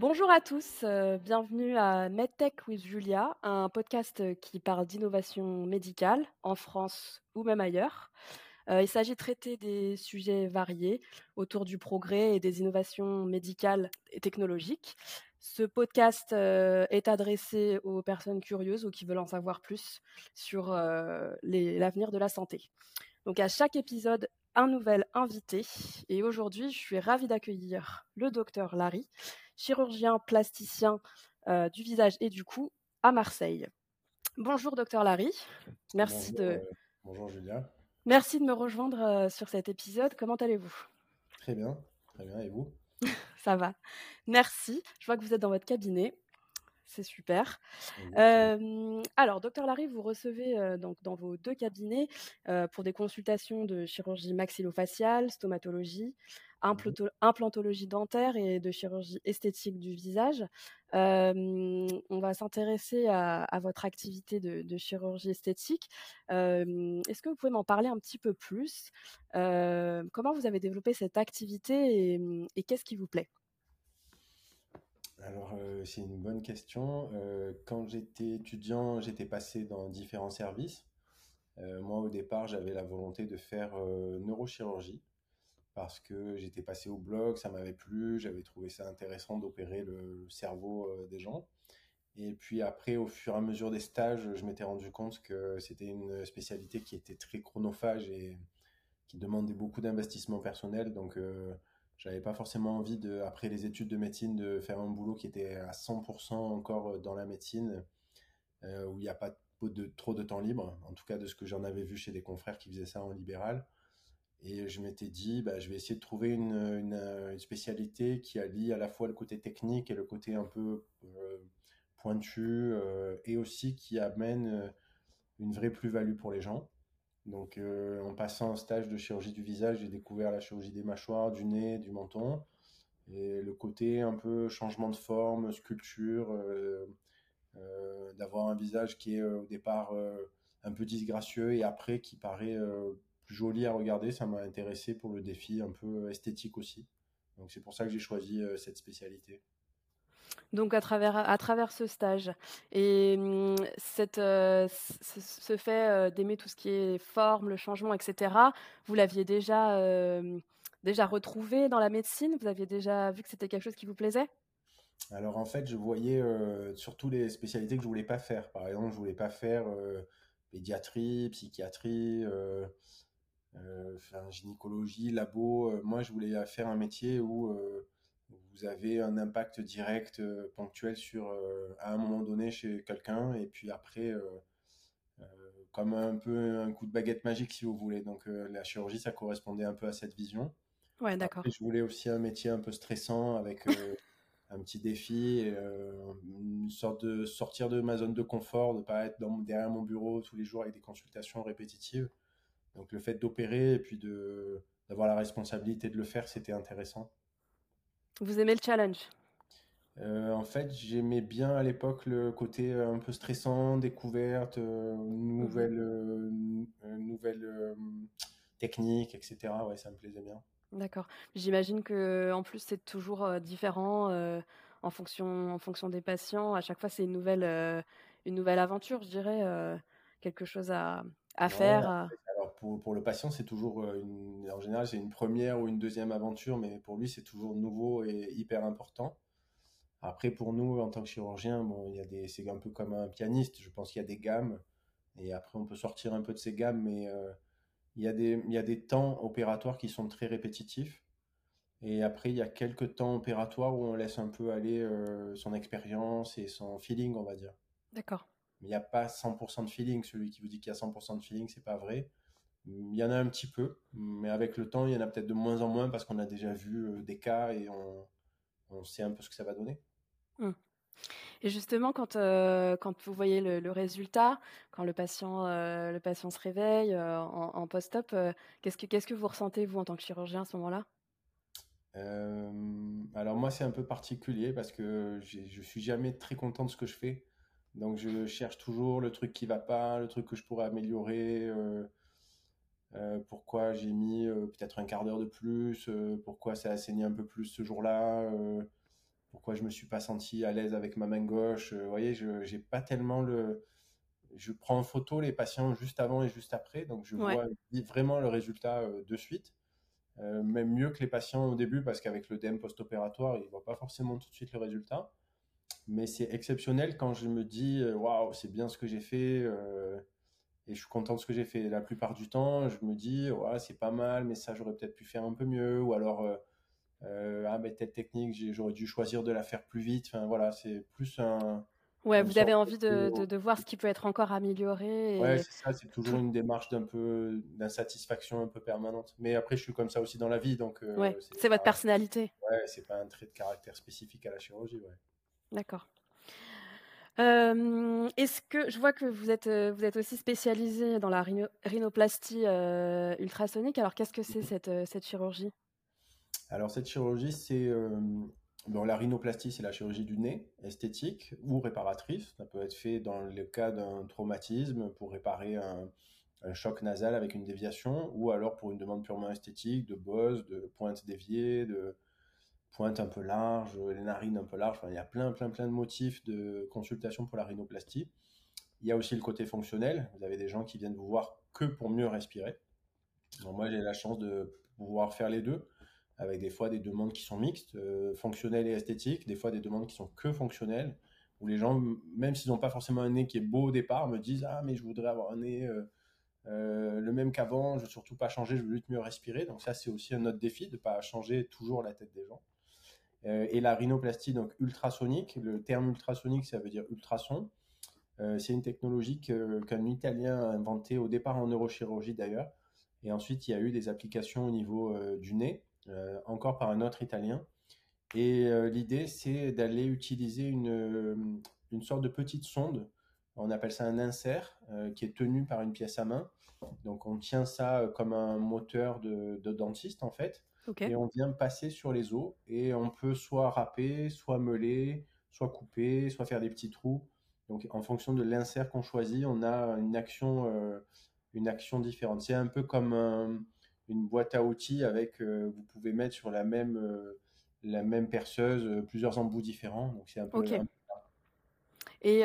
Bonjour à tous, euh, bienvenue à MedTech with Julia, un podcast qui parle d'innovation médicale en France ou même ailleurs. Euh, il s'agit de traiter des sujets variés autour du progrès et des innovations médicales et technologiques. Ce podcast euh, est adressé aux personnes curieuses ou qui veulent en savoir plus sur l'avenir de la santé. Donc à chaque épisode, un nouvel invité. Et aujourd'hui, je suis ravie d'accueillir le docteur Larry, chirurgien plasticien euh, du visage et du cou à Marseille. Bonjour docteur Larry. Merci bonjour, de. Euh, bonjour Julia. Merci de me rejoindre euh, sur cet épisode. Comment allez-vous? Très bien, très bien. Et vous? Ça va. Merci. Je vois que vous êtes dans votre cabinet c'est super. alors, docteur Larry, vous recevez donc dans vos deux cabinets pour des consultations de chirurgie maxillofaciale, stomatologie, mmh implantologie dentaire et de chirurgie esthétique du visage. on va s'intéresser à, votre activité de, chirurgie esthétique. Est-ce que vous pouvez m'en parler un petit peu plus? Comment vous avez développé cette activité et qu'est-ce qui vous plaît? Alors, euh, c'est une bonne question. Euh, quand j'étais étudiant, j'étais passé dans différents services. Euh, moi, au départ, j'avais la volonté de faire neurochirurgie parce que j'étais passé au blog, ça m'avait plu, j'avais trouvé ça intéressant d'opérer le cerveau des gens. Et puis après, au fur et à mesure des stages, je m'étais rendu compte que c'était une spécialité qui était très chronophage et qui demandait beaucoup d'investissement personnel. Donc, j'avais pas forcément envie de, après les études de médecine, de faire un boulot qui était à 100% encore dans la médecine, euh, où il n'y a pas de, trop de temps libre, en tout cas de ce que j'en avais vu chez des confrères qui faisaient ça en libéral. Et je m'étais dit, bah, je vais essayer de trouver une, une, spécialité qui allie à la fois le côté technique et le côté un peu euh, pointu, euh, et aussi qui amène une vraie plus-value pour les gens. Donc, euh, en passant un stage de chirurgie du visage, j'ai découvert la chirurgie des mâchoires, du nez, du menton. Et le côté un peu changement de forme, sculpture, euh, euh, d'avoir un visage qui est au départ un peu disgracieux et après qui paraît plus joli à regarder, ça m'a intéressé pour le défi un peu esthétique aussi. Donc, c'est pour ça que j'ai choisi cette spécialité donc à travers, à travers ce stage. Et mmh, cette, euh, ce, fait euh, d'aimer tout ce qui est forme, le changement, etc., vous l'aviez déjà, euh, déjà retrouvé dans la médecine? Vous aviez déjà vu que c'était quelque chose qui vous plaisait? Alors en fait, je voyais surtout les spécialités que je voulais pas faire. Par exemple, je voulais pas faire pédiatrie, psychiatrie, gynécologie, labo. moi, je voulais faire un métier où vous avez un impact direct euh, ponctuel sur euh, à un moment donné chez quelqu'un et puis après euh, comme un peu un coup de baguette magique si vous voulez. Donc la chirurgie ça correspondait un peu à cette vision. Ouais, d'accord. Je voulais aussi un métier un peu stressant avec un petit défi, une sorte de sortir de ma zone de confort, de pas être dans, derrière mon bureau tous les jours avec des consultations répétitives. Donc le fait d'opérer et puis de d'avoir la responsabilité de le faire, c'était intéressant. Vous aimez le challenge? Euh, en fait, j'aimais bien à l'époque le côté euh, un peu stressant, découverte, euh, nouvelle, nouvelle technique, etc. Ouais, ça me plaisait bien. D'accord. J'imagine que en plus c'est toujours différent en fonction en fonction des patients. À chaque fois, c'est une nouvelle une nouvelle aventure, je dirais, quelque chose à, à faire pour, le patient, c'est toujours, euh, une, en général, c'est une première ou une deuxième aventure, mais pour lui, c'est toujours nouveau et hyper important. Après, pour nous, en tant que chirurgien, bon, il y a des, c'est un peu comme un pianiste. Je pense qu'il y a des gammes, et après, on peut sortir un peu de ces gammes, mais euh, il, y a des, il y a des temps opératoires qui sont très répétitifs. Et après, il y a quelques temps opératoires où on laisse un peu aller euh, son expérience et son feeling, on va dire. D'accord. Mais il n'y a pas 100% de feeling. Celui qui vous dit qu'il y a 100% de feeling, c'est pas vrai. Il y en a un petit peu, mais avec le temps, il y en a peut-être de moins en moins parce qu'on a déjà vu euh, des cas et on, sait un peu ce que ça va donner. Hum. Et justement, quand, euh, quand vous voyez le, résultat, quand le patient, euh, le patient se réveille en, post-op, qu'est-ce, que, qu'est-ce que vous ressentez, vous, en tant que chirurgien, à ce moment-là? Alors moi, c'est un peu particulier parce que je suis jamais très content de ce que je fais. Donc je cherche toujours le truc qui va pas, le truc que je pourrais améliorer. Euh, pourquoi j'ai mis euh, peut-être un quart d'heure de plus, euh, pourquoi ça a saigné un peu plus ce jour-là. pourquoi je me suis pas senti à l'aise avec ma main gauche. vous voyez, je j'ai pas tellement le je prends en photo les patients juste avant et juste après, donc je vois vraiment le résultat de suite. même mieux que les patients au début, parce qu'avec le DM post-opératoire, ils ne voient pas forcément tout de suite le résultat. Mais c'est exceptionnel quand je me dis, waouh, c'est bien ce que j'ai fait, et je suis content de ce que j'ai fait. La plupart du temps, je me dis, ouais, c'est pas mal, mais ça, j'aurais peut-être pu faire un peu mieux, ou alors, ah, mais telle technique, j'aurais dû choisir de la faire plus vite. Enfin, voilà, c'est plus un Ouais, vous avez envie de, de, voir ce qui peut être encore amélioré. Et... Ouais, c'est ça, c'est toujours une démarche d'un peu d'insatisfaction un peu permanente. Mais après, je suis comme ça aussi dans la vie, donc. Euh, ouais, c'est votre personnalité. Ouais, c'est pas un trait de caractère spécifique à la chirurgie, ouais. D'accord. Euh, est-ce que je vois que vous êtes euh, vous êtes aussi spécialisé dans la rhinoplastie ultrasonique. Alors, qu'est-ce que c'est cette cette chirurgie? Alors, cette chirurgie, c'est la rhinoplastie, c'est la chirurgie du nez, esthétique ou réparatrice. Ça peut être fait dans le cas d'un traumatisme pour réparer un, choc nasal avec une déviation, ou alors pour une demande purement esthétique, de bosse, de pointe déviée, de pointe un peu large, les narines un peu larges. il y a plein, plein, plein de motifs de consultation pour la rhinoplastie. Il y a aussi le côté fonctionnel. Vous avez des gens qui viennent vous voir que pour mieux respirer. moi, j'ai la chance de pouvoir faire les deux avec des fois des demandes qui sont mixtes, euh, fonctionnelles et esthétiques, des fois des demandes qui sont que fonctionnelles, où les gens, même s'ils n'ont pas forcément un nez qui est beau au départ, me disent Ah, mais je voudrais avoir un nez euh, euh, le même qu'avant, je veux surtout pas changer, je veux juste mieux respirer. Donc, ça, c'est aussi un autre défi de ne pas changer toujours la tête des gens. Et la rhinoplastie, donc ultrasonique, le terme ultrasonique, ça veut dire ultrason. c'est une technologie qu'un Italien a inventée au départ en neurochirurgie d'ailleurs. Et ensuite, il y a eu des applications au niveau du nez. Euh, encore par un autre Italien. Et euh, l'idée, c'est d'aller utiliser une, euh, une sorte de petite sonde on appelle ça un insert qui est tenu par une pièce à main. Donc on tient ça comme un moteur de, dentiste en fait. Et on vient passer sur les os et on peut soit râper, soit meuler, soit couper, soit faire des petits trous. Donc en fonction de l'insert qu'on choisit, on a une action, une action différente. C'est un peu comme un, une boîte à outils avec, euh, vous pouvez mettre sur la même, euh, la même perceuse euh, plusieurs embouts différents. Donc c'est un peu. Et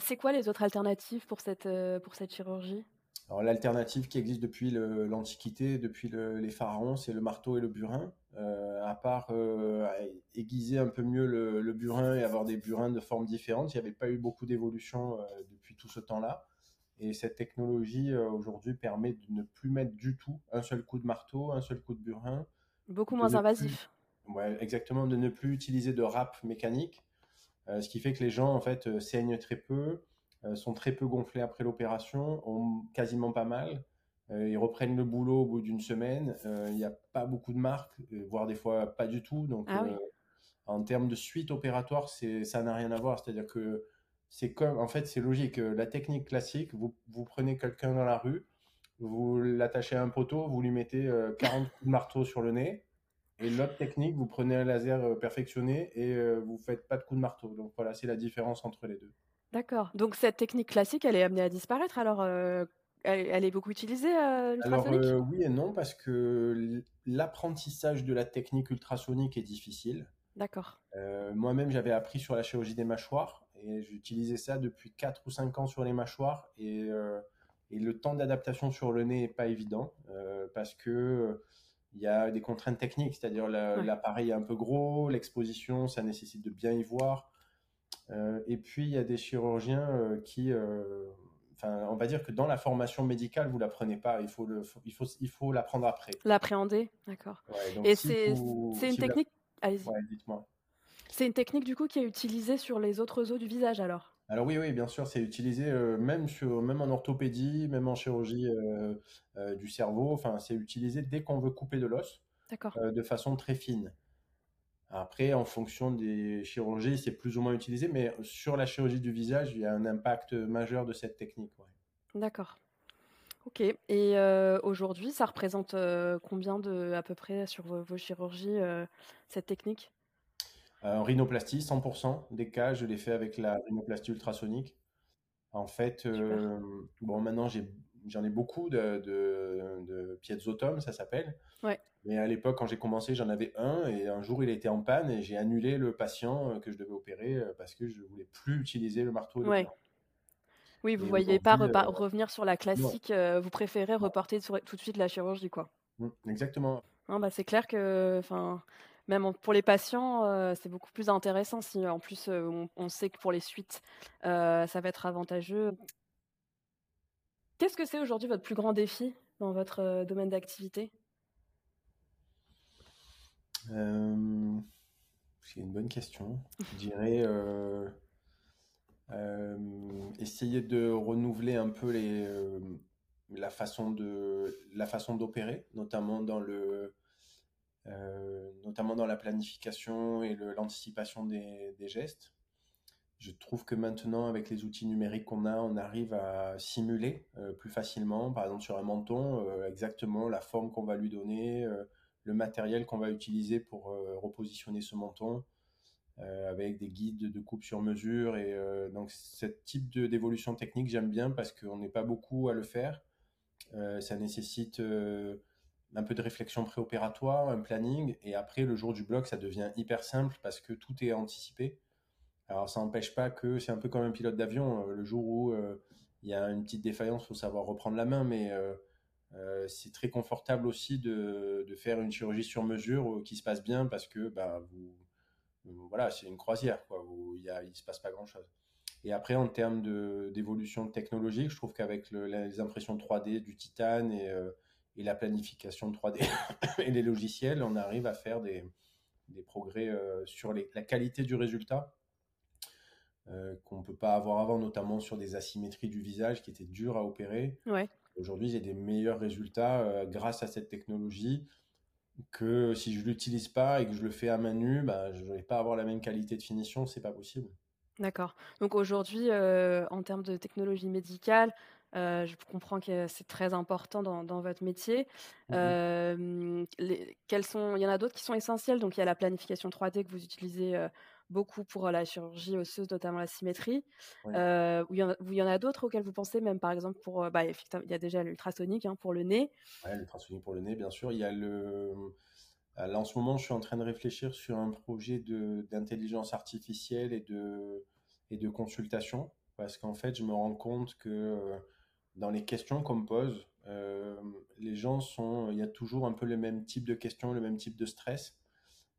c'est quoi les autres alternatives pour cette, pour cette chirurgie? Alors l'alternative qui existe depuis l'Antiquité, depuis les pharaons, c'est le marteau et le burin. à part aiguiser un peu mieux le, le, burin et avoir des burins de formes différentes, il n'y avait pas eu beaucoup d'évolution depuis tout ce temps-là. Et cette technologie euh, aujourd'hui permet de ne plus mettre du tout un seul coup de marteau, un seul coup de burin. Beaucoup moins invasif. Ouais, exactement, de ne plus utiliser de râpe mécanique, euh, ce qui fait que les gens en fait euh, saignent très peu, sont très peu gonflés après l'opération, ont quasiment pas mal. ils reprennent le boulot au bout d'une semaine. Il n'y a pas beaucoup de marques, voire des fois pas du tout. Donc, ah en termes de suite opératoire, ça n'a rien à voir. C'est-à-dire que c'est comme, en fait, c'est logique. La technique classique, vous, vous prenez quelqu'un dans la rue, vous l'attachez à un poteau, vous lui mettez 40 euh, coups de marteau sur le nez. Et l'autre technique, vous prenez un laser euh, perfectionné et euh, vous faites pas de coups de marteau. Donc voilà, c'est la différence entre les deux. D'accord. Donc cette technique classique, elle est amenée à disparaître alors elle, est beaucoup utilisée Alors oui et non, parce que l'apprentissage de la technique ultrasonique est difficile. D'accord. Moi-même, j'avais appris sur la chirurgie des mâchoires et j'utilisais ça depuis 4 ou 5 ans sur les mâchoires. Et, euh, et le temps d'adaptation sur le nez n'est pas évident euh, parce que il y a des contraintes techniques, c'est-à-dire l'appareil est un peu gros, l'exposition, ça nécessite de bien y voir. Euh, et puis, il y a des chirurgiens qui, enfin, on va dire que dans la formation médicale, vous l'apprenez pas, il faut le, il faut, il faut l'apprendre après. L'appréhender, d'accord. et c'est une technique. Allez-y. Ouais, dites-moi. C'est une technique du coup qui est utilisée sur les autres os du visage alors? Alors oui, oui, bien sûr, c'est utilisé euh, même, sur, même en orthopédie, même en chirurgie euh, euh, du cerveau. Enfin, c'est utilisé dès qu'on veut couper de l'os, de façon très fine. Après, en fonction des chirurgies, c'est plus ou moins utilisé, mais sur la chirurgie du visage, il y a un impact majeur de cette technique. D'accord. Ok. Et aujourd'hui, ça représente combien de, à peu près sur vos chirurgies, cette technique? En rhinoplastie, 100% des cas, je l'ai fait avec la rhinoplastie ultrasonique. En fait, euh, bon, maintenant j'en ai beaucoup de, de, de ça s'appelle. Ouais. Mais à l'époque, quand j'ai commencé, j'en avais un et un jour, il était en panne et j'ai annulé le patient que je devais opérer parce que je voulais plus utiliser le marteau. Et ouais. Oui, vous ne voyez pas revenir sur la classique, vous préférez reporter tout de suite la chirurgie, quoi. Mmh, exactement. bah, c'est clair que, enfin, même pour les patients, c'est beaucoup plus intéressant si en plus on, sait que pour les suites, ça va être avantageux. Qu'est-ce que c'est aujourd'hui votre plus grand défi dans votre domaine d'activité? C'est une bonne question. Je dirais essayer de renouveler un peu les, la façon de la façon d'opérer, notamment dans le euh, notamment dans la planification et l'anticipation des, gestes. Je trouve que maintenant, avec les outils numériques qu'on a, on arrive à simuler euh, plus facilement, par exemple sur un menton, euh, exactement la forme qu'on va lui donner, le matériel qu'on va utiliser pour repositionner ce menton, avec des guides de coupe sur mesure. Et donc, ce type d'évolution technique, j'aime bien parce qu'on n'est pas beaucoup à le faire. ça nécessite un peu de réflexion préopératoire, un planning, et après, le jour du bloc, ça devient hyper simple parce que tout est anticipé. Alors, ça n'empêche pas que c'est un peu comme un pilote d'avion. Euh, le jour où euh, il y a une petite défaillance, il faut savoir reprendre la main, mais euh, c'est très confortable aussi de, faire une chirurgie sur mesure qui se passe bien parce que bah, vous, voilà, c'est une croisière, quoi. il ne se passe pas grand-chose. Et après, en termes d'évolution technologique, je trouve qu'avec les impressions 3D du titane et et la planification 3D et les logiciels, on arrive à faire des, progrès euh, sur la qualité du résultat euh, qu'on ne peut pas avoir avant, notamment sur des asymétries du visage qui étaient dures à opérer. Aujourd'hui, j'ai des meilleurs résultats euh, grâce à cette technologie que si je ne l'utilise pas et que je le fais à main nue, bah, je ne vais pas avoir la même qualité de finition, c'est pas possible. D'accord. Donc aujourd'hui, en termes de technologie médicale, je comprends que c'est très important dans, votre métier. Mmh quels sont, il y en a d'autres qui sont essentiels. Donc, il y a la planification 3D que vous utilisez beaucoup pour la chirurgie osseuse, notamment la symétrie. ou il y en a, d'autres auxquels vous pensez, même par exemple pour, bah, il y a déjà l'ultrasonique hein, pour le nez. Oui, l'ultrasonique pour le nez, bien sûr. Il y a le, là, en ce moment, je suis en train de réfléchir sur un projet d'intelligence artificielle et de, et de consultation, parce qu'en fait, je me rends compte que dans les questions qu'on me pose, euh, les gens sont, il y a toujours un peu le même type de questions, le même type de stress.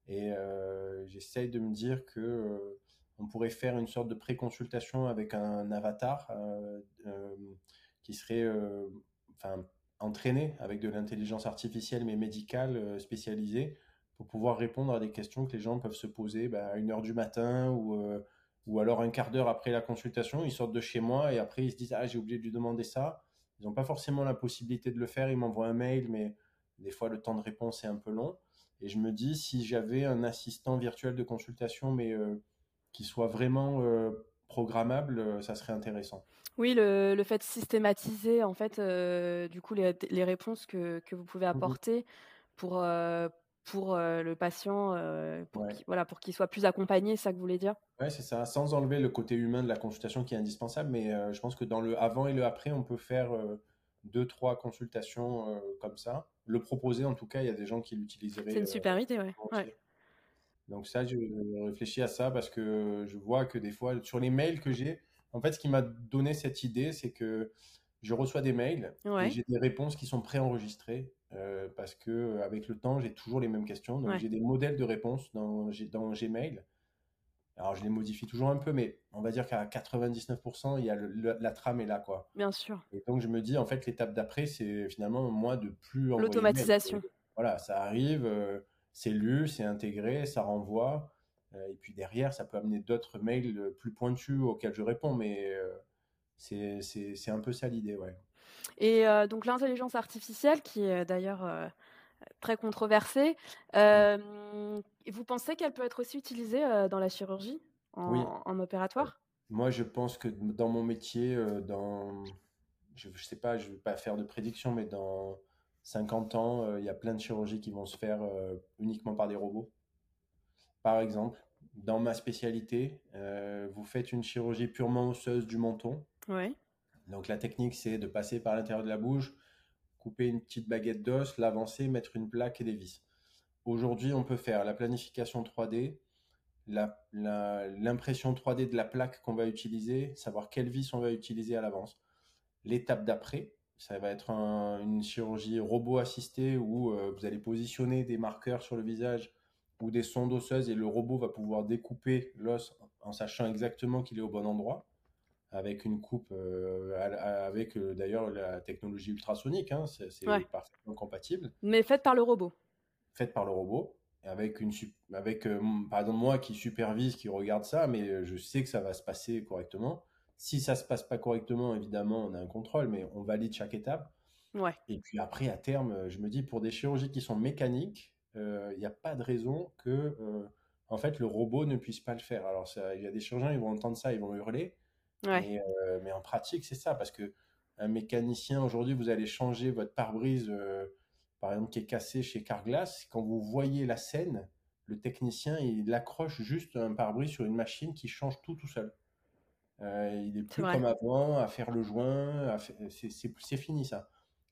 Et euh, j'essaye de me dire que euh, on pourrait faire une sorte de pré-consultation avec un avatar qui serait enfin, entraîné avec de l'intelligence artificielle mais médicale spécialisée pour pouvoir répondre à des questions que les gens peuvent se poser bah, à une heure du matin ou ou alors un quart d'heure après la consultation, ils sortent de chez moi et après ils se disent ah j'ai oublié de lui demander ça. Ils n'ont pas forcément la possibilité de le faire, ils m'envoient un mail, mais des fois le temps de réponse est un peu long. Et je me dis si j'avais un assistant virtuel de consultation, mais euh, qui soit vraiment euh, programmable, euh, ça serait intéressant. Oui, le, fait de systématiser en fait du coup les, les réponses que, que, vous pouvez mmh apporter pour pour le patient, pour qu'il voilà, pour qu'il soit plus accompagné, c'est ça que vous voulez dire? Oui, c'est ça, sans enlever le côté humain de la consultation qui est indispensable, mais je pense que dans le avant et le après, on peut faire deux, trois consultations comme ça. Le proposer, en tout cas, il y a des gens qui l'utiliseraient. C'est une super idée, ouais. Donc ça, je réfléchis à ça parce que je vois que des fois, sur les mails que j'ai, en fait, ce qui m'a donné cette idée, c'est que je reçois des mails et j'ai des réponses qui sont préenregistrées euh, parce que euh, avec le temps, j'ai toujours les mêmes questions. Donc, j'ai des modèles de réponses dans, dans Gmail. Alors, je les modifie toujours un peu, mais on va dire qu'à 99%, il y a la trame est là, quoi. Bien sûr. Et donc, je me dis, en fait, l'étape d'après, c'est finalement moi de plus L'automatisation. Voilà, ça arrive, euh, c'est lu, c'est intégré, ça renvoie. et puis derrière, ça peut amener d'autres mails plus pointus auxquels je réponds, mais c'est un peu ça l'idée, ouais. Et donc l'intelligence artificielle, qui est d'ailleurs très controversée, vous pensez qu'elle peut être aussi utilisée dans la chirurgie, en, opératoire? Moi, je pense que dans mon métier, dans, je ne sais pas, je ne vais pas faire de prédiction, mais dans 50 ans, il y a plein de chirurgies qui vont se faire uniquement par des robots. Par exemple, dans ma spécialité, vous faites une chirurgie purement osseuse du menton. Ouais. Donc la technique, c'est de passer par l'intérieur de la bouche, couper une petite baguette d'os, l'avancer, mettre une plaque et des vis. Aujourd'hui, on peut faire la planification 3D, l'impression 3D de la plaque qu'on va utiliser, savoir quelle vis on va utiliser à l'avance. L'étape d'après, ça va être une chirurgie robot assistée où euh, vous allez positionner des marqueurs sur le visage ou des sondes osseuses et le robot va pouvoir découper l'os en sachant exactement qu'il est au bon endroit avec une coupe euh, avec euh, d'ailleurs la technologie ultrasonique hein, c'est parfaitement compatible mais faite par le robot faite par le robot avec une avec par exemple moi qui supervise qui regarde ça mais je sais que ça va se passer correctement si ça se passe pas correctement, évidemment, on a un contrôle, mais on valide chaque étape. Ouais. Et puis après, à terme, euh, je me dis, pour des chirurgies qui sont mécaniques, euh, il n'y a pas de raison que, euh, en fait, le robot ne puisse pas le faire. Alors, il y a des chirurgiens, ils vont entendre ça, ils vont hurler. Ouais. Mais, en pratique, c'est ça, parce que un mécanicien, aujourd'hui, vous allez changer votre pare-brise, par exemple, qui est cassé chez Carglass. Quand vous voyez la scène, le technicien, il accroche juste un pare-brise sur une machine qui change tout tout seul. Euh, il est plus comme avant à faire le joint. C'est fini ça.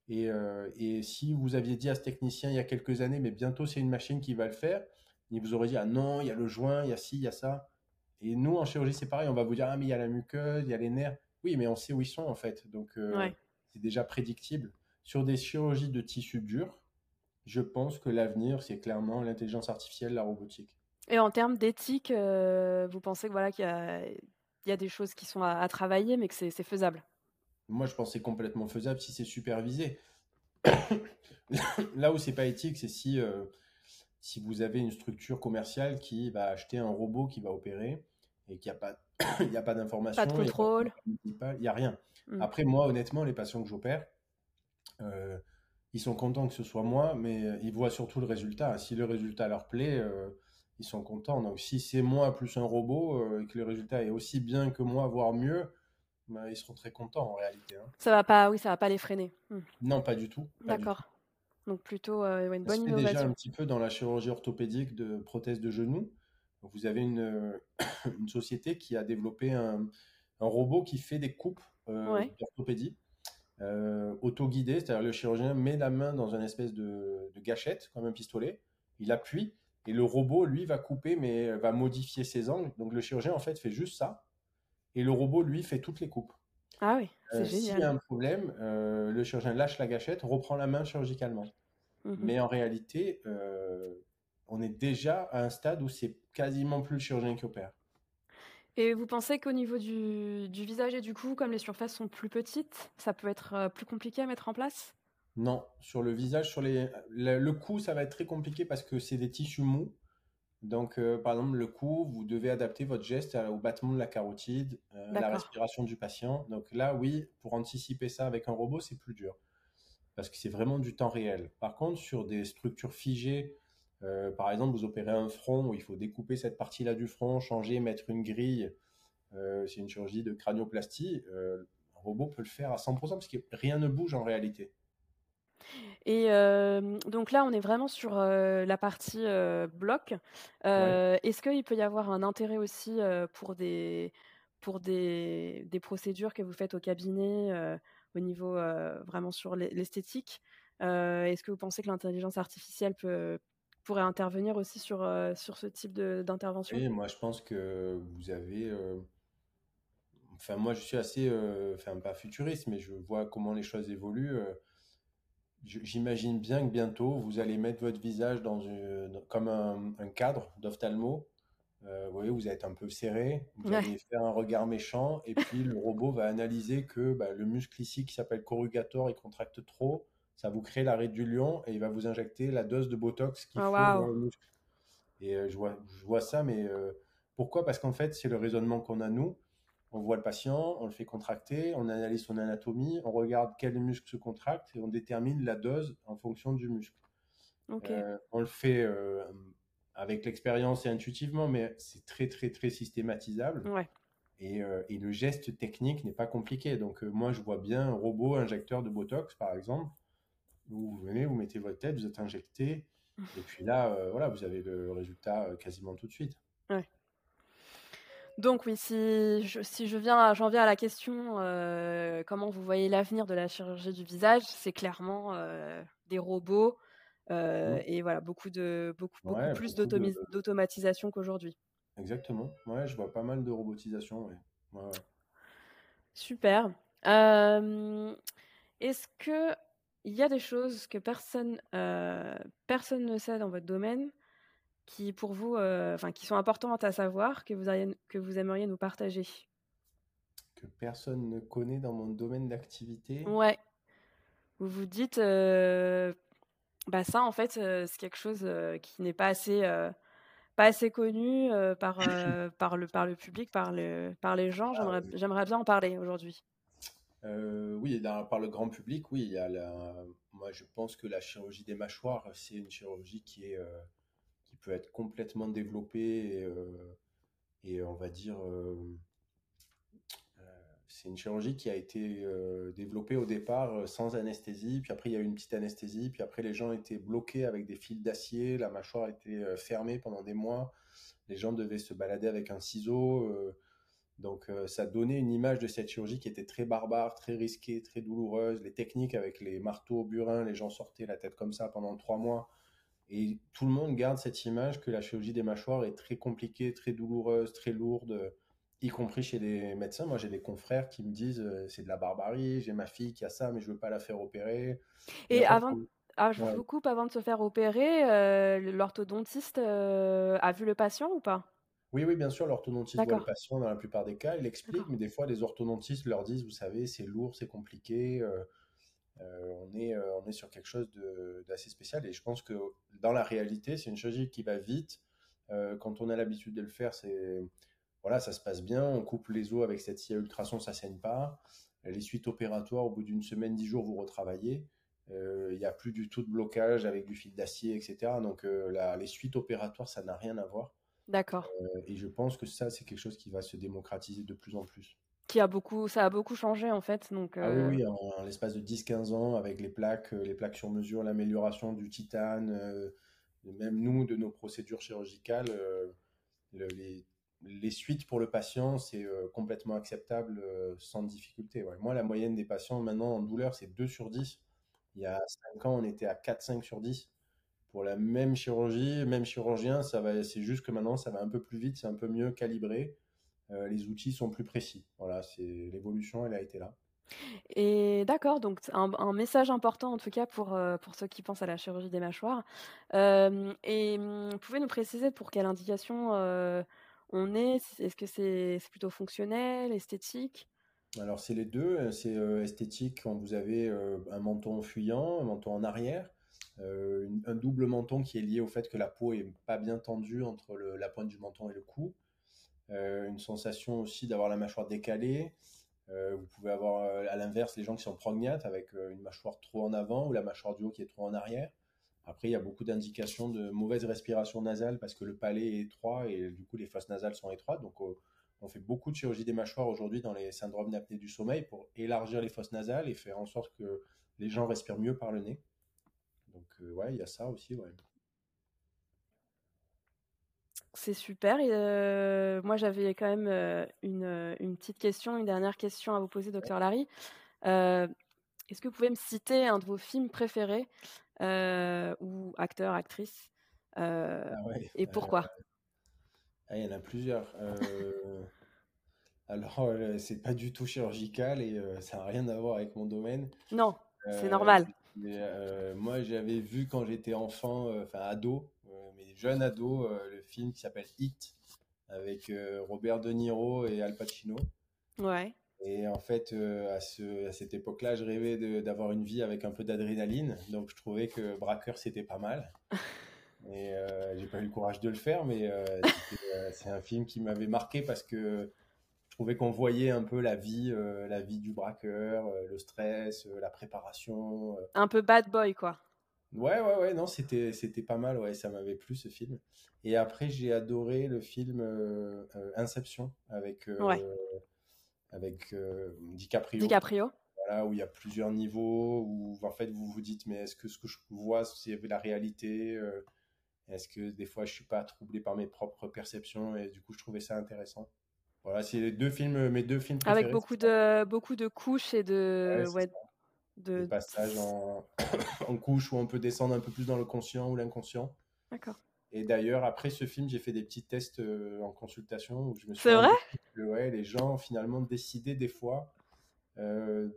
Et, euh, et, si vous aviez dit à ce technicien il y a quelques années, mais bientôt c'est une machine qui va le faire, il vous aurait dit ah non, il y a le joint, il y a ci, il y a ça. Et nous en chirurgie c'est pareil, on va vous dire ah mais il y a la muqueuse, il y a les nerfs. Oui, mais on sait où ils sont en fait, donc euh, c'est déjà prédictible. Sur des chirurgies de tissu dur, je pense que l'avenir c'est clairement l'intelligence artificielle, la robotique. Et en termes d'éthique, vous pensez que voilà qu'il y a il y a des choses qui sont à, travailler, mais que c'est faisable? Moi, je pense que c'est complètement faisable si c'est supervisé. Là où c'est pas éthique, c'est si, euh, si vous avez une structure commerciale qui va acheter un robot qui va opérer et qu'il n'y a pas, il a pas d'information. Pas de contrôle. Il n'y a, rien. Mm. Après, moi, honnêtement, les patients que j'opère, euh, ils sont contents que ce soit moi, mais ils voient surtout le résultat. Si le résultat leur plaît, euh, ils sont contents. Donc si c'est moi plus un robot euh, et que le résultat est aussi bien que moi, voire mieux, bah, ils seront très contents en réalité. Hein. Ça va pas, oui, ça va pas les freiner. Hmm. Non, pas du tout. D'accord. Donc plutôt euh, une bonne innovation. déjà un petit peu dans la chirurgie orthopédique de prothèse de vous avez une, une, société qui a développé un, un, robot qui fait des coupes euh, d'orthopédie. Euh, auto-guidé, c'est-à-dire le chirurgien met la main dans une espèce de, de gâchette, comme un pistolet, il appuie, et le robot, lui, va couper, mais va modifier ses angles. Donc le chirurgien, en fait, fait juste ça. Et le robot, lui, fait toutes les coupes. Ah oui, c'est euh, génial. S'il y a un problème, euh, le chirurgien lâche la gâchette, reprend la main chirurgicalement. Mhm. Mais en réalité, euh, on est déjà à un stade où c'est quasiment plus le chirurgien qui opère. Et vous pensez qu'au niveau du, du, visage et du cou, comme les surfaces sont plus petites, ça peut être plus compliqué à mettre en place? Non, sur le visage, sur les, le, cou, ça va être très compliqué parce que c'est des tissus mous. Donc, euh, par exemple, le cou, vous devez adapter votre geste au battement de la carotide, euh, à la respiration du patient. Donc là, oui, pour anticiper ça avec un robot, c'est plus dur parce que c'est vraiment du temps réel. Par contre, sur des structures figées, euh, par exemple, vous opérez un front où il faut découper cette partie-là du front, changer, mettre une grille. c'est une chirurgie de cranioplastie. un robot peut le faire à 100% parce que rien ne bouge en réalité. Et donc là, on est vraiment sur la partie bloc. Est-ce qu'il peut y avoir un intérêt aussi pour des pour des, des, procédures que vous faites au cabinet au niveau vraiment sur l'esthétique? Est-ce que vous pensez que l'intelligence artificielle peut pourrait intervenir aussi sur, sur ce type d'intervention? Oui, moi je pense que vous avez enfin moi je suis assez enfin pas futuriste mais je vois comment les choses évoluent J'imagine bien que bientôt, vous allez mettre votre visage dans une, comme un, cadre d'ophtalmo. Euh, vous voyez, vous êtes un peu serré, vous allez faire un regard méchant, et puis le robot va analyser que bah, le muscle ici qui s'appelle corrugator, il contracte trop, ça vous crée l'arrêt du lion, et il va vous injecter la dose de Botox qu'il oh, faut dans le muscle. Et euh, je, vois, je vois ça, mais euh, pourquoi? Parce qu'en fait, c'est le raisonnement qu'on a nous on voit le patient, on le fait contracter, on analyse son anatomie, on regarde quel muscle se contracte et on détermine la dose en fonction du muscle. Euh, on le fait avec l'expérience et intuitivement, mais c'est très très très systématisable. Euh, et, le geste technique n'est pas compliqué. Donc moi je vois bien un robot injecteur de Botox par exemple, vous venez, vous mettez votre tête, vous êtes injecté, et puis là voilà, vous avez le résultat quasiment tout de suite. Donc oui, si je, si je viens, j'en viens à la question, euh, comment vous voyez l'avenir de la chirurgie du visage C'est clairement euh, des robots euh, Mm. et voilà beaucoup de beaucoup beaucoup Ouais, plus de... d'automatisation qu'aujourd'hui. Exactement. Ouais, je vois pas mal de robotisation. Ouais. Ouais, ouais. Super. Euh, est-ce que il y a des choses que personne euh, personne ne sait dans votre domaine qui pour vous, euh, qui sont importantes à savoir que vous auriez- que vous aimeriez nous partager Que personne ne connaît dans mon domaine d'activité. Ouais. Vous vous dites, euh, bah ça en fait c'est quelque chose qui n'est pas assez pas assez connu par par le par le public, par le par les gens. Ah, J'aimerais oui. j'aimerais bien en parler aujourd'hui. Euh, oui, par le grand public, oui, moi je pense que la chirurgie des mâchoires, c'est une chirurgie qui euh, peut être complètement développée et, euh, et on va dire, c'est une chirurgie qui a été développée au départ sans anesthésie, puis après il y a eu une petite anesthésie, puis après les gens étaient bloqués avec des fils d'acier, la mâchoire était fermée pendant des mois, les gens devaient se balader avec un ciseau. Donc euh, ça donnait une image de cette chirurgie qui était très barbare, très risquée, très douloureuse. Les techniques avec les marteaux, burins, les gens sortaient la tête comme ça pendant trois mois. Et tout le monde garde cette image que la chirurgie des mâchoires est très compliquée, très douloureuse, très lourde, y compris chez les médecins. Moi j'ai des confrères qui me disent euh, c'est de la barbarie, j'ai ma fille qui a ça mais je veux pas la faire opérer. Et avant, ah, je ouais. vous coupe avant de se faire opérer, euh, l'orthodontiste a vu le patient ou pas? Oui, oui, bien sûr, l'orthodontiste voit le D'accord. patient dans la plupart des cas, il explique, D'accord. mais des fois les orthodontistes leur disent, vous savez, c'est lourd, c'est compliqué. euh, Euh, on est, euh, on est sur quelque chose de- d'assez spécial et je pense que dans la réalité, c'est une chirurgie qui va vite. Euh, quand on a l'habitude de le faire, c'est voilà, ça se passe bien. On coupe les os avec cette scie à ultrasons, ça saigne pas. Les suites opératoires, au bout d'une semaine, dix jours, vous retravaillez. Euh, Il n'y a plus du tout de blocage avec du fil d'acier, etc. Donc euh, la- les suites opératoires, ça n'a rien à voir. D'accord. Euh, et je pense que ça, c'est quelque chose qui va se démocratiser de plus en plus. Qui a beaucoup, ça a beaucoup changé en fait. Donc, Ah oui, euh, oui, en, en l'espace de 10-15 ans, avec les plaques, euh, les plaques sur mesure, l'amélioration du titane, euh, même nous, de nos procédures chirurgicales, le- les, les suites pour le patient, c'est complètement acceptable sans difficulté. ouais. Moi, la moyenne des patients maintenant en douleur, c'est 2 sur 10. Il y a 5 ans, on était à 4-5 sur 10. Pour la même chirurgie, même chirurgien, ça va, c'est juste que maintenant, ça va un peu plus vite, c'est un peu mieux calibré. Euh, les outils sont plus précis. Voilà, c'est l'évolution, elle a été là. Et d'accord, donc un, un message important en tout cas pour, euh, pour ceux qui pensent à la chirurgie des mâchoires. Euh, et hum, vous pouvez nous préciser pour quelle indication euh, on est? Est-ce que c'est c'est plutôt fonctionnel, esthétique? Alors, c'est les deux. C'est esthétique quand vous avez un menton fuyant, un menton en arrière, euh, un double menton qui est lié au fait que la peau est pas bien tendue entre la pointe du menton et le cou. Euh, une sensation aussi d'avoir la mâchoire décalée. Euh, vous pouvez avoir à l'inverse les gens qui sont prognates avec une mâchoire trop en avant ou la mâchoire du haut qui est trop en arrière. Après, il y a beaucoup d'indications de mauvaise respiration nasale parce que le palais est étroit et du coup les fosses nasales sont étroites. Donc, on fait beaucoup de chirurgie des mâchoires aujourd'hui dans les syndromes d'apnée du sommeil pour élargir les fosses nasales et faire en sorte que les gens respirent mieux par le nez. Donc, euh, ouais, il y a ça aussi, ouais. C'est super. Et, euh, moi, j'avais quand même euh, une, une petite question, une dernière question à vous poser, docteur Larry. Euh, est-ce que vous pouvez me citer un de vos films préférés ou acteur, actrice Ah ouais, et pourquoi? ah, il y en a plusieurs. Alors, c'est pas du tout chirurgical et ça n'a rien à voir avec mon domaine. Non, c'est normal. Mais, euh, moi, j'avais vu quand j'étais enfant, euh, enfin ado, euh, mais jeune ado, le film qui s'appelle Hit avec Robert De Niro et Al Pacino. Ouais. Et en fait, euh, à, ce, à cette époque-là, je rêvais d'avoir une vie avec un peu d'adrénaline. Donc, je trouvais que Braqueur, c'était pas mal. Et euh, j'ai pas eu le courage de le faire, mais euh, c'est un film qui m'avait marqué parce que trouvais qu'on voyait un peu la vie, euh, la vie du braqueur, euh, le stress, euh, la préparation. Un peu bad boy, quoi. Ouais, ouais, ouais, non, c'était, c'était pas mal, ouais, ça m'avait plu ce film. Et après, j'ai adoré le film Inception avec, Ouais. avec DiCaprio. DiCaprio. Voilà, où il y a plusieurs niveaux, où en fait vous vous dites, mais est-ce que ce que je vois, c'est la réalité Est-ce que des fois je suis pas troublé par mes propres perceptions Et du coup, je trouvais ça intéressant. Voilà, c'est les deux films, mes deux films préférés. Avec beaucoup de, beaucoup de couches et de, ouais, de... Des passages en... en couche où on peut descendre un peu plus dans le conscient ou l'inconscient. D'accord. Et d'ailleurs, après ce film, j'ai fait des petits tests euh, en consultation où je me suis. C'est vrai? que, ouais, les gens finalement décidaient des fois euh,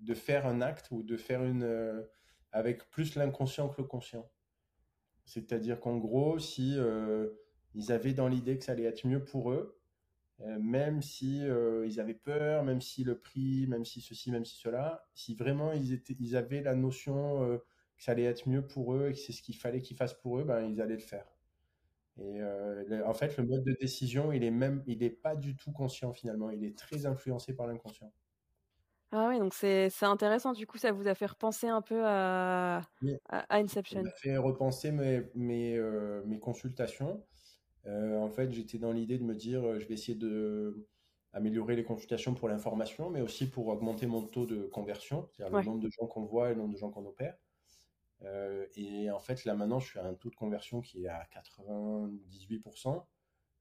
de faire un acte ou de faire une. Euh, avec plus l'inconscient que le conscient. C'est-à-dire qu'en gros, si ils avaient dans l'idée que ça allait être mieux pour eux, même si ils avaient peur, même si le prix, même si ceci, même si cela, si vraiment ils, étaient, ils avaient la notion que ça allait être mieux pour eux et que c'est ce qu'il fallait qu'ils fassent pour eux, ben, ils allaient le faire. Et euh, en fait, le mode de décision, il est même, il n'est pas du tout conscient finalement. Il est très influencé par l'inconscient. Ah oui, donc c'est intéressant. Du coup, ça vous a fait repenser un peu à, à, Inception. Ça m'a fait repenser mes, mes, euh, mes consultations. Euh, en fait, j'étais dans l'idée de me dire, je vais essayer de améliorer les consultations pour l'information, mais aussi pour augmenter mon taux de conversion, c'est-à-dire le nombre de gens qu'on voit et le nombre de gens qu'on opère. Euh, et en fait, là maintenant, je suis à un taux de conversion qui est à 98%,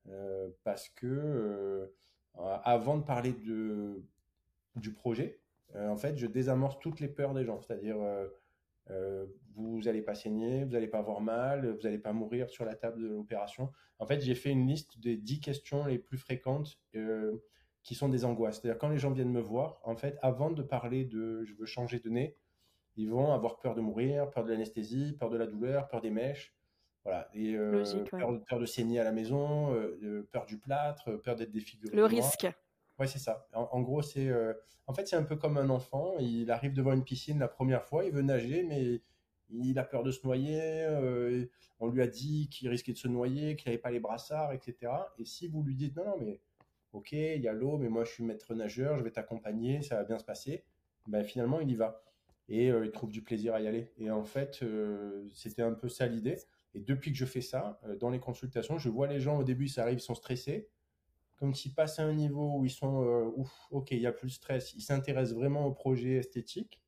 euh, parce que euh, avant de parler de, du projet, en fait, je désamorce toutes les peurs des gens. C'est-à-dire, vous n'allez pas saigner, vous n'allez pas avoir mal, vous n'allez pas mourir sur la table de l'opération. En fait, j'ai fait une liste des 10 questions les plus fréquentes qui sont des angoisses. C'est-à-dire, quand les gens viennent me voir, en fait, avant de parler de je veux changer de nez, ils vont avoir peur de mourir, peur de l'anesthésie, peur de la douleur, peur des mèches. Voilà. Et euh, peur, de saigner à la maison, euh, peur du plâtre, peur d'être défiguré. Le risque. Ouais, c'est ça. En, gros, c'est. Euh, en fait, c'est un peu comme un enfant. Il arrive devant une piscine la première fois, il veut nager, mais il a peur de se noyer. on lui a dit qu'il risquait de se noyer, qu'il n'avait pas les brassards, etc. Et si vous lui dites non, non, mais ok, il y a l'eau, mais moi je suis maître nageur, je vais t'accompagner, ça va bien se passer, ben finalement il y va et euh, ils trouvent du plaisir à y aller. Et en fait, euh, c'était un peu ça l'idée. Et depuis que je fais ça, euh, dans les consultations, je vois les gens au début, ça arrive, ils sont stressés. Comme s'ils passent à un niveau où ils sont, ouf, ok, il y a plus de stress. Ils s'intéressent vraiment au projet esthétique.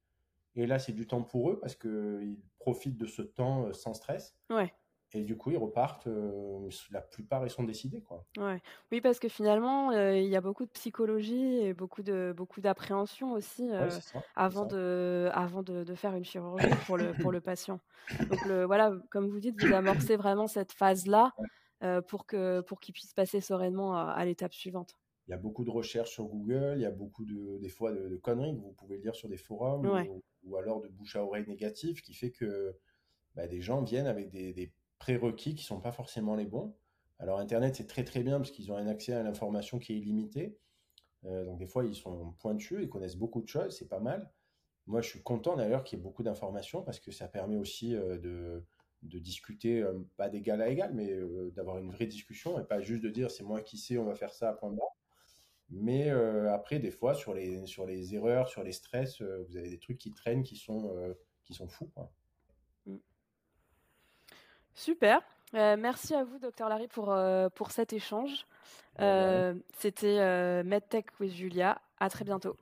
Et là, c'est du temps pour eux parce qu'ils profitent de ce temps sans stress. Ouais. Et du coup, ils repartent. Euh, la plupart, ils sont décidés, quoi. Ouais. Oui, parce que finalement, euh, il y a beaucoup de psychologie et beaucoup de beaucoup d'appréhension aussi euh, avant de avant de, de, faire une chirurgie pour le pour le patient. Donc le, voilà, comme vous dites, vous amorcez vraiment cette phase-là pour que pour qu'il puisse passer sereinement à, l'étape suivante. Il y a beaucoup de recherches sur Google, il y a beaucoup de des fois de, conneries que vous pouvez lire sur des forums ou, ou, alors de bouche à oreille négative qui fait que bah, des gens viennent avec des, des prérequis qui sont pas forcément les bons. Alors Internet, c'est très très bien parce qu'ils ont un accès à l'information qui est illimité. Euh, donc des fois, ils sont pointus, ils connaissent beaucoup de choses, c'est pas mal. Moi, je suis content d'ailleurs qu'il y ait beaucoup d'informations parce que ça permet aussi euh, de, de, discuter, euh, pas d'égal à égal, mais d'avoir une vraie discussion et pas juste de dire c'est moi qui sais, on va faire ça à point barre. Mais après, des fois, sur les, sur les erreurs, sur les stress, vous avez des trucs qui traînent qui sont, qui sont fous. Quoi. Super. Euh, merci à vous, Docteur Larry, pour, euh, pour cet échange. Euh, C'était euh, MedTech with Julia. À très bientôt.